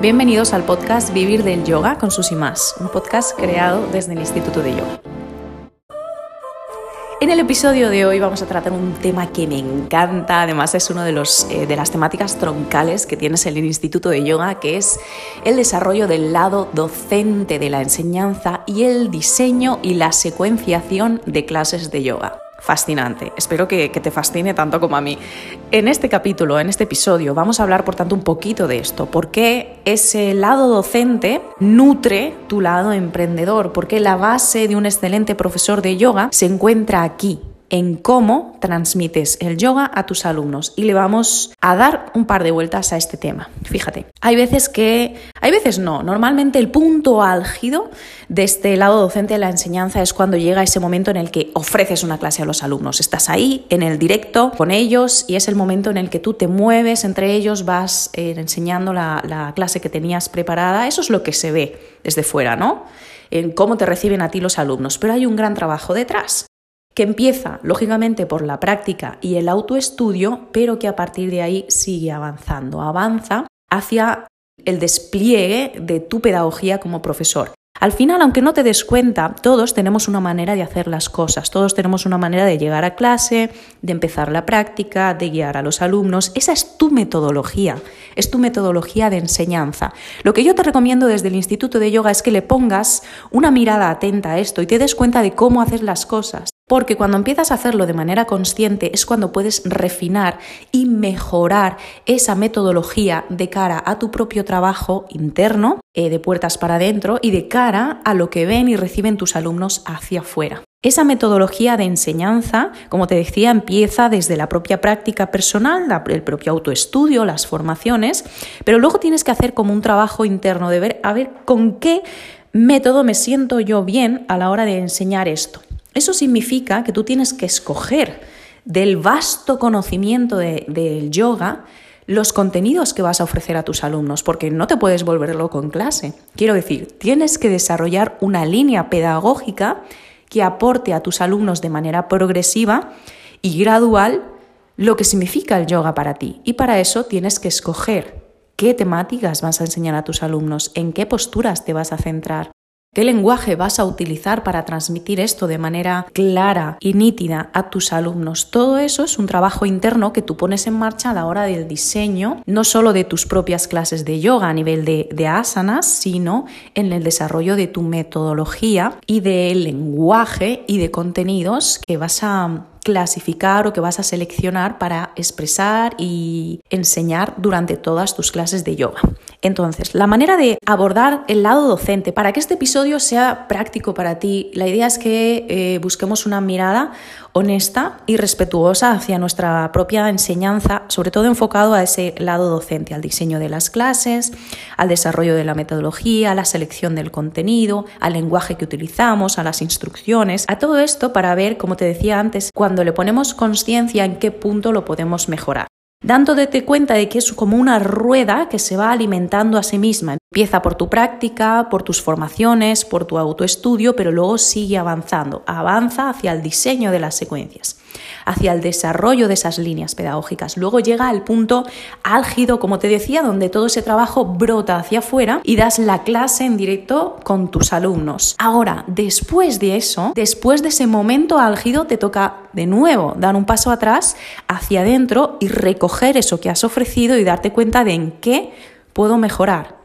Bienvenidos al podcast Vivir del Yoga con sus y más, un podcast creado desde el Instituto de Yoga. En el episodio de hoy vamos a tratar un tema que me encanta, además es una de, eh, de las temáticas troncales que tienes en el Instituto de Yoga, que es el desarrollo del lado docente de la enseñanza y el diseño y la secuenciación de clases de yoga fascinante. Espero que, te fascine tanto como a mí. En este capítulo, en este episodio, vamos a hablar por tanto un poquito de esto. ¿Por qué ese lado docente nutre tu lado emprendedor? ¿Por qué la base de un excelente profesor de yoga se encuentra aquí, en cómo transmites el yoga a tus alumnos y le vamos a dar un par de vueltas a este tema. Fíjate, hay veces que, hay veces no, normalmente el punto álgido de este lado docente de la enseñanza es cuando llega ese momento en el que ofreces una clase a los alumnos. Estás ahí en el directo con ellos y es el momento en el que tú te mueves entre ellos, vas eh, enseñando la, la clase que tenías preparada. Eso es lo que se ve desde fuera, ¿no? en cómo te reciben a ti los alumnos, pero hay un gran trabajo detrás que empieza lógicamente por la práctica y el autoestudio, pero que a partir de ahí sigue avanzando, avanza hacia el despliegue de tu pedagogía como profesor. Al final, aunque no te des cuenta, todos tenemos una manera de hacer las cosas, todos tenemos una manera de llegar a clase, de empezar la práctica, de guiar a los alumnos. Esa es tu metodología, es tu metodología de enseñanza. Lo que yo te recomiendo desde el Instituto de Yoga es que le pongas una mirada atenta a esto y te des cuenta de cómo hacer las cosas. Porque cuando empiezas a hacerlo de manera consciente es cuando puedes refinar y mejorar esa metodología de cara a tu propio trabajo interno, eh, de puertas para adentro, y de cara a lo que ven y reciben tus alumnos hacia afuera. Esa metodología de enseñanza, como te decía, empieza desde la propia práctica personal, el propio autoestudio, las formaciones, pero luego tienes que hacer como un trabajo interno de ver a ver con qué método me siento yo bien a la hora de enseñar esto. Eso significa que tú tienes que escoger del vasto conocimiento del yoga los contenidos que vas a ofrecer a tus alumnos, porque no te puedes volver loco en clase. Quiero decir, tienes que desarrollar una línea pedagógica que aporte a tus alumnos de manera progresiva y gradual lo que significa el yoga para ti. Y para eso tienes que escoger qué temáticas vas a enseñar a tus alumnos, en qué posturas te vas a centrar. ¿Qué lenguaje vas a utilizar para transmitir esto de manera clara y nítida a tus alumnos? Todo eso es un trabajo interno que tú pones en marcha a la hora del diseño, no solo de tus propias clases de yoga a nivel de, asanas, sino en el desarrollo de tu metodología y del lenguaje y de contenidos que vas a clasificar o que vas a seleccionar para expresar y enseñar durante todas tus clases de yoga. Entonces, la manera de abordar el lado docente, para que este episodio sea práctico para ti, la idea es que eh, busquemos una mirada honesta y respetuosa hacia nuestra propia enseñanza, sobre todo enfocado a ese lado docente, al diseño de las clases, al desarrollo de la metodología, a la selección del contenido, al lenguaje que utilizamos, a las instrucciones, a todo esto para ver, como te decía antes, cuando le ponemos conciencia en qué punto lo podemos mejorar dándote cuenta de que es como una rueda que se va alimentando a sí misma. Empieza por tu práctica, por tus formaciones, por tu autoestudio, pero luego sigue avanzando, avanza hacia el diseño de las secuencias hacia el desarrollo de esas líneas pedagógicas. Luego llega al punto álgido, como te decía, donde todo ese trabajo brota hacia afuera y das la clase en directo con tus alumnos. Ahora, después de eso, después de ese momento álgido, te toca de nuevo dar un paso atrás hacia adentro y recoger eso que has ofrecido y darte cuenta de en qué puedo mejorar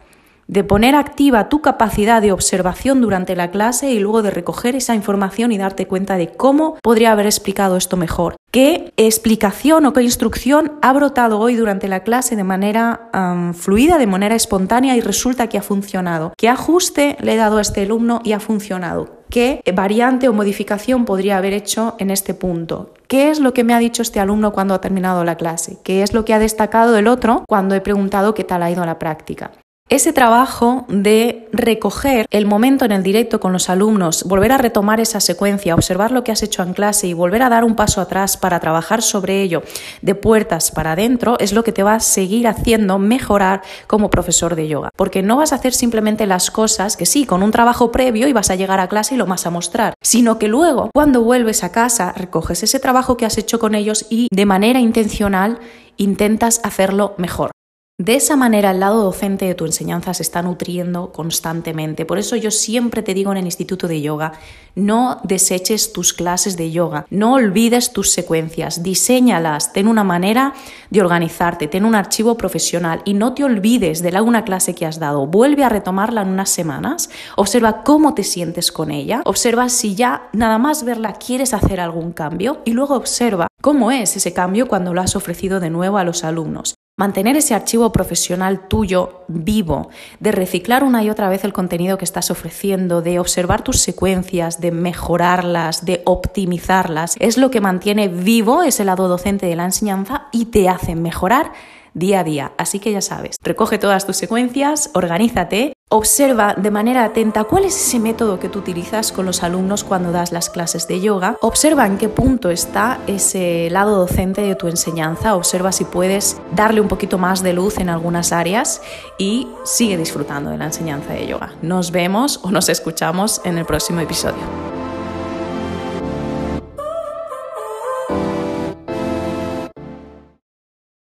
de poner activa tu capacidad de observación durante la clase y luego de recoger esa información y darte cuenta de cómo podría haber explicado esto mejor. ¿Qué explicación o qué instrucción ha brotado hoy durante la clase de manera fluida, de manera espontánea y resulta que ha funcionado? ¿Qué ajuste le he dado a este alumno y ha funcionado? ¿Qué variante o modificación podría haber hecho en este punto? ¿Qué es lo que me ha dicho este alumno cuando ha terminado la clase? ¿Qué es lo que ha destacado el otro cuando he preguntado qué tal ha ido la práctica? Ese trabajo de recoger el momento en el directo con los alumnos, volver a retomar esa secuencia, observar lo que has hecho en clase y volver a dar un paso atrás para trabajar sobre ello de puertas para adentro, es lo que te va a seguir haciendo mejorar como profesor de yoga. Porque no vas a hacer simplemente las cosas que sí, con un trabajo previo y vas a llegar a clase y lo vas a mostrar, sino que luego, cuando vuelves a casa, recoges ese trabajo que has hecho con ellos y de manera intencional intentas hacerlo mejor. De esa manera el lado docente de tu enseñanza se está nutriendo constantemente. Por eso yo siempre te digo en el Instituto de Yoga, no deseches tus clases de yoga, no olvides tus secuencias, diseñalas, ten una manera de organizarte, ten un archivo profesional y no te olvides de alguna clase que has dado. Vuelve a retomarla en unas semanas, observa cómo te sientes con ella, observa si ya nada más verla quieres hacer algún cambio y luego observa cómo es ese cambio cuando lo has ofrecido de nuevo a los alumnos. Mantener ese archivo profesional tuyo vivo, de reciclar una y otra vez el contenido que estás ofreciendo, de observar tus secuencias, de mejorarlas, de optimizarlas, es lo que mantiene vivo ese lado docente de la enseñanza y te hace mejorar día a día. Así que ya sabes, recoge todas tus secuencias, organízate, observa de manera atenta cuál es ese método que tú utilizas con los alumnos cuando das las clases de yoga, observa en qué punto está ese lado docente de tu enseñanza, observa si puedes darle un poquito más de luz en algunas áreas y sigue disfrutando de la enseñanza de yoga. Nos vemos o nos escuchamos en el próximo episodio.